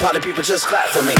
party people just clap for me.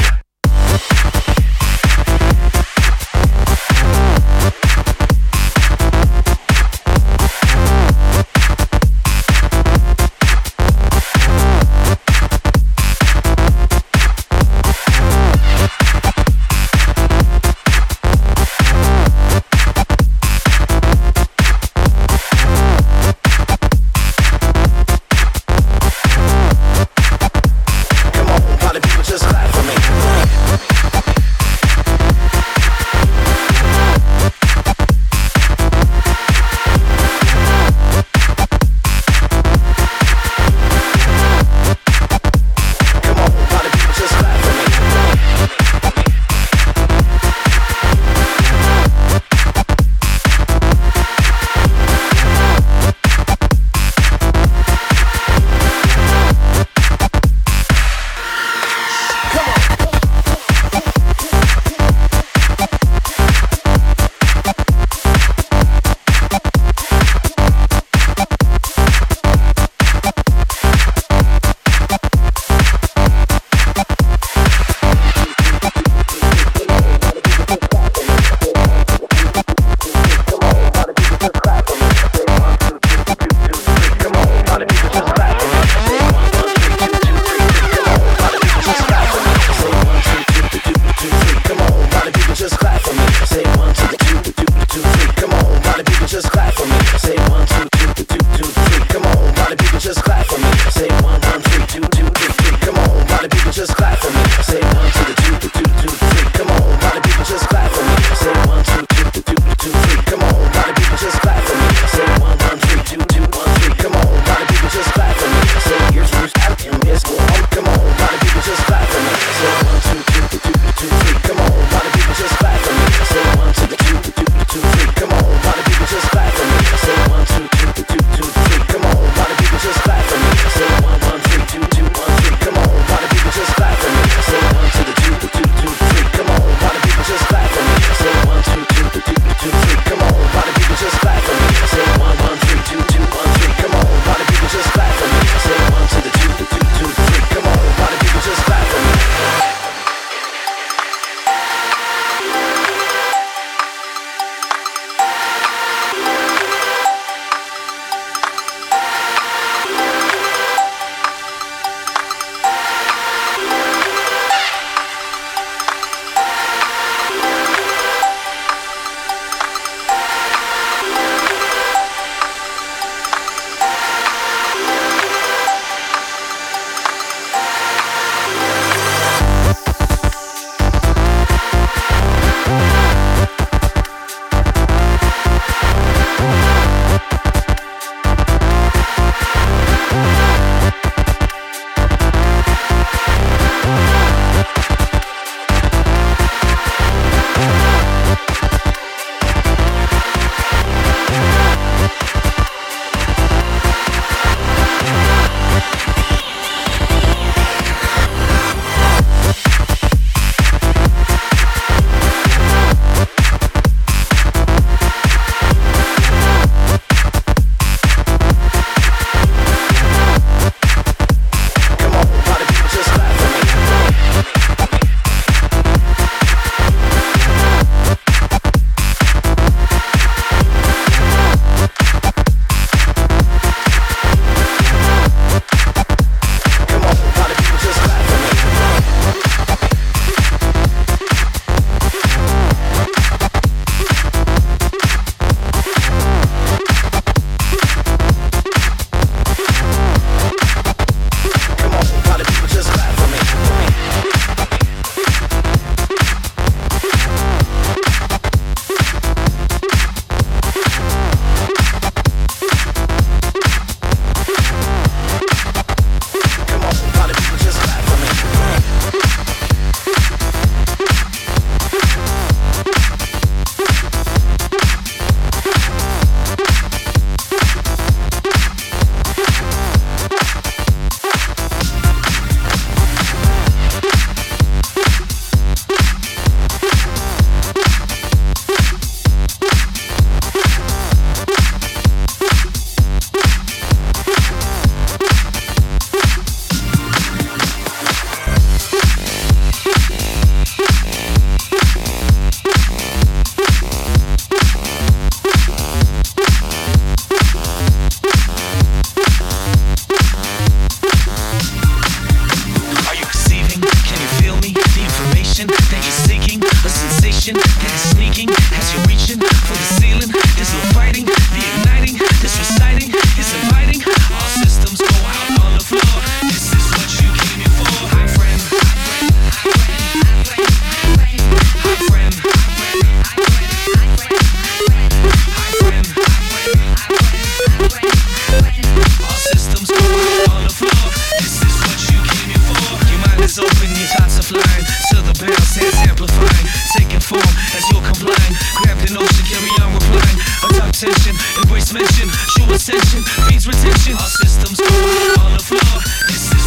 mention, shoe ascension, feeds retention. Our systems going on the floor. This is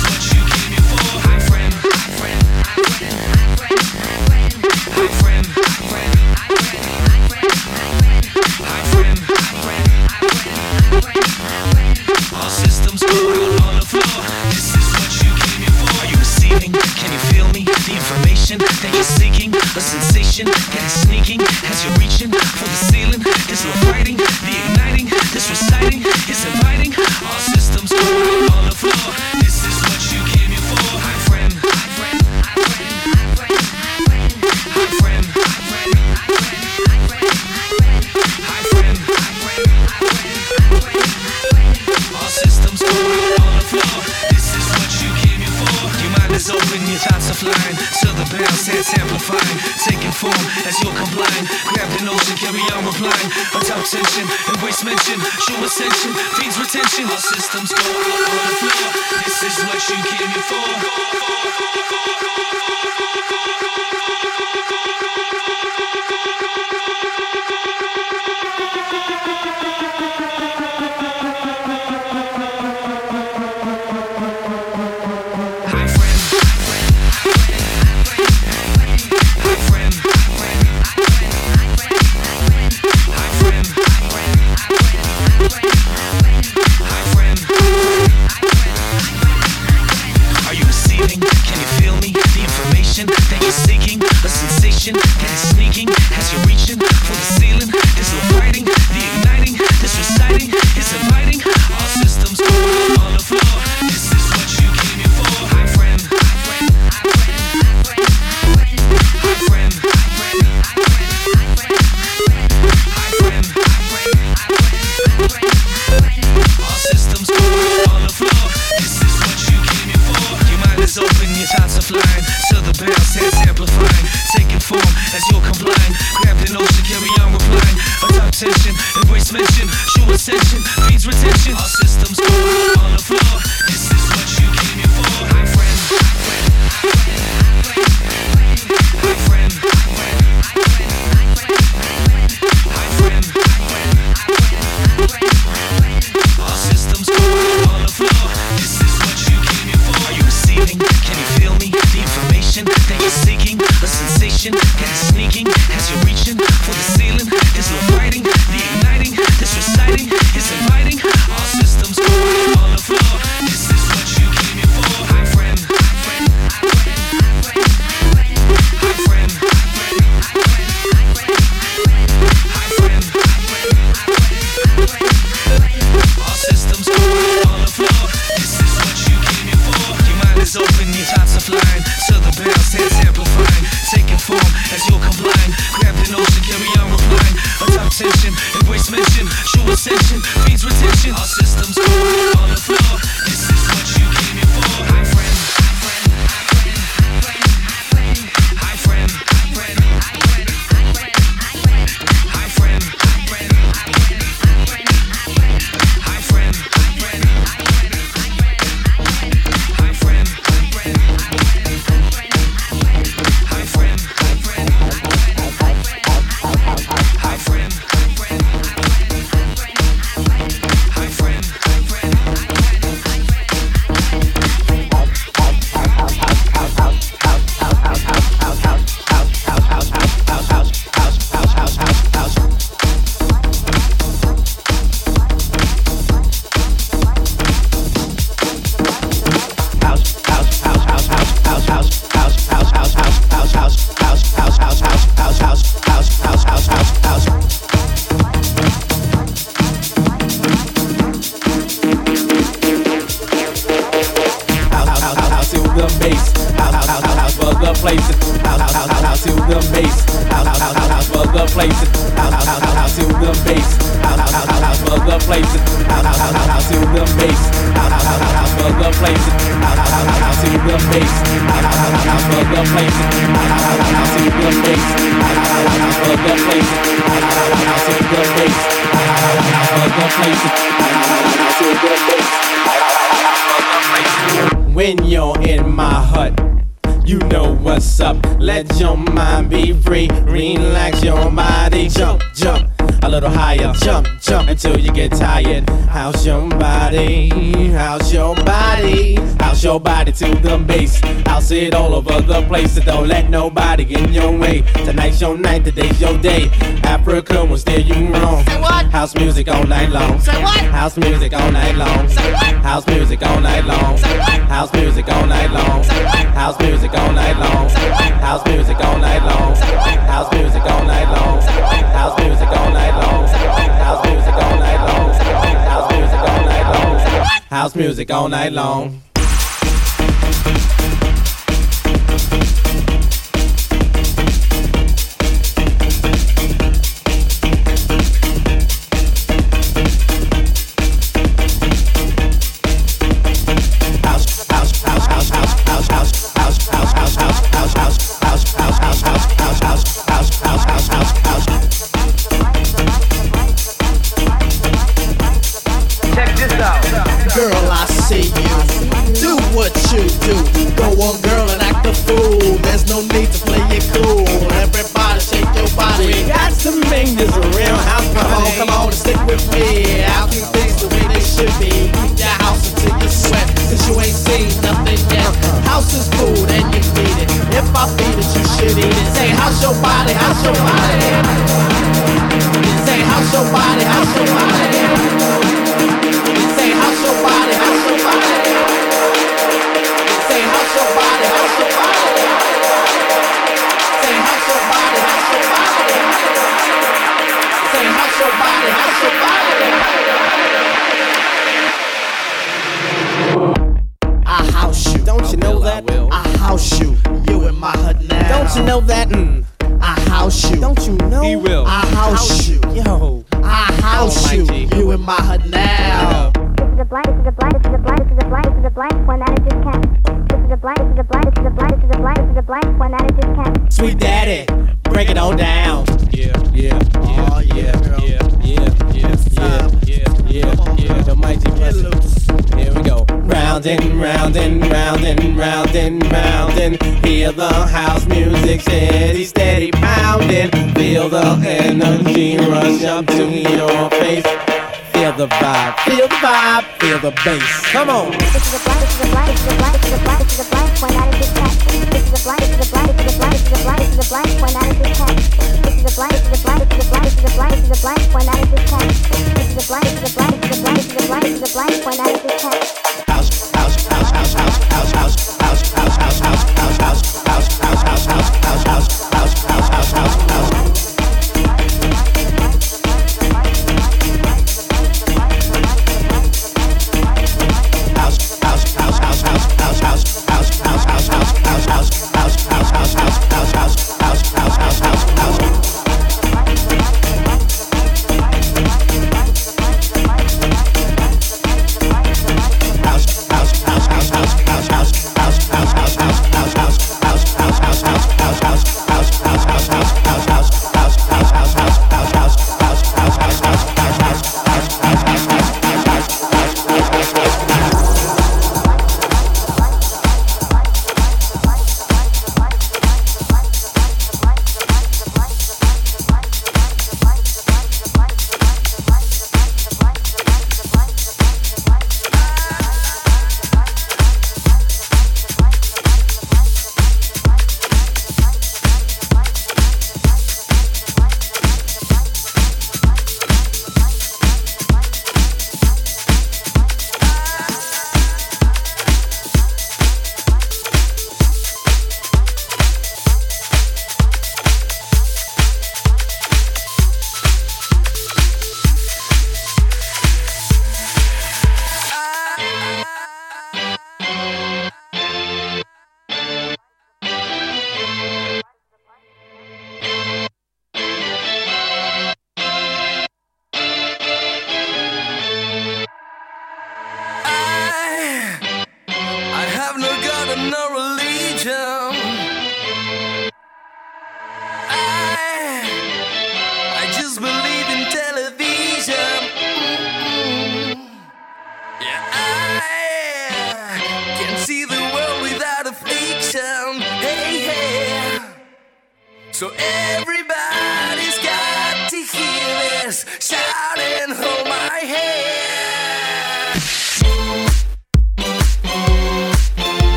Don't let nobody get in your way. Tonight's your night, today's your day. Africa will steer you wrong. Say what? House music all night long. Say what? House music all night long. Say what? House music all night long. Say what? House music all night long. Say what? House music all night long. Say what? House music all night long. Say what? House music all night long. Say what? House music all night long. Say what? House music all night long. House music all night long. House music all night long.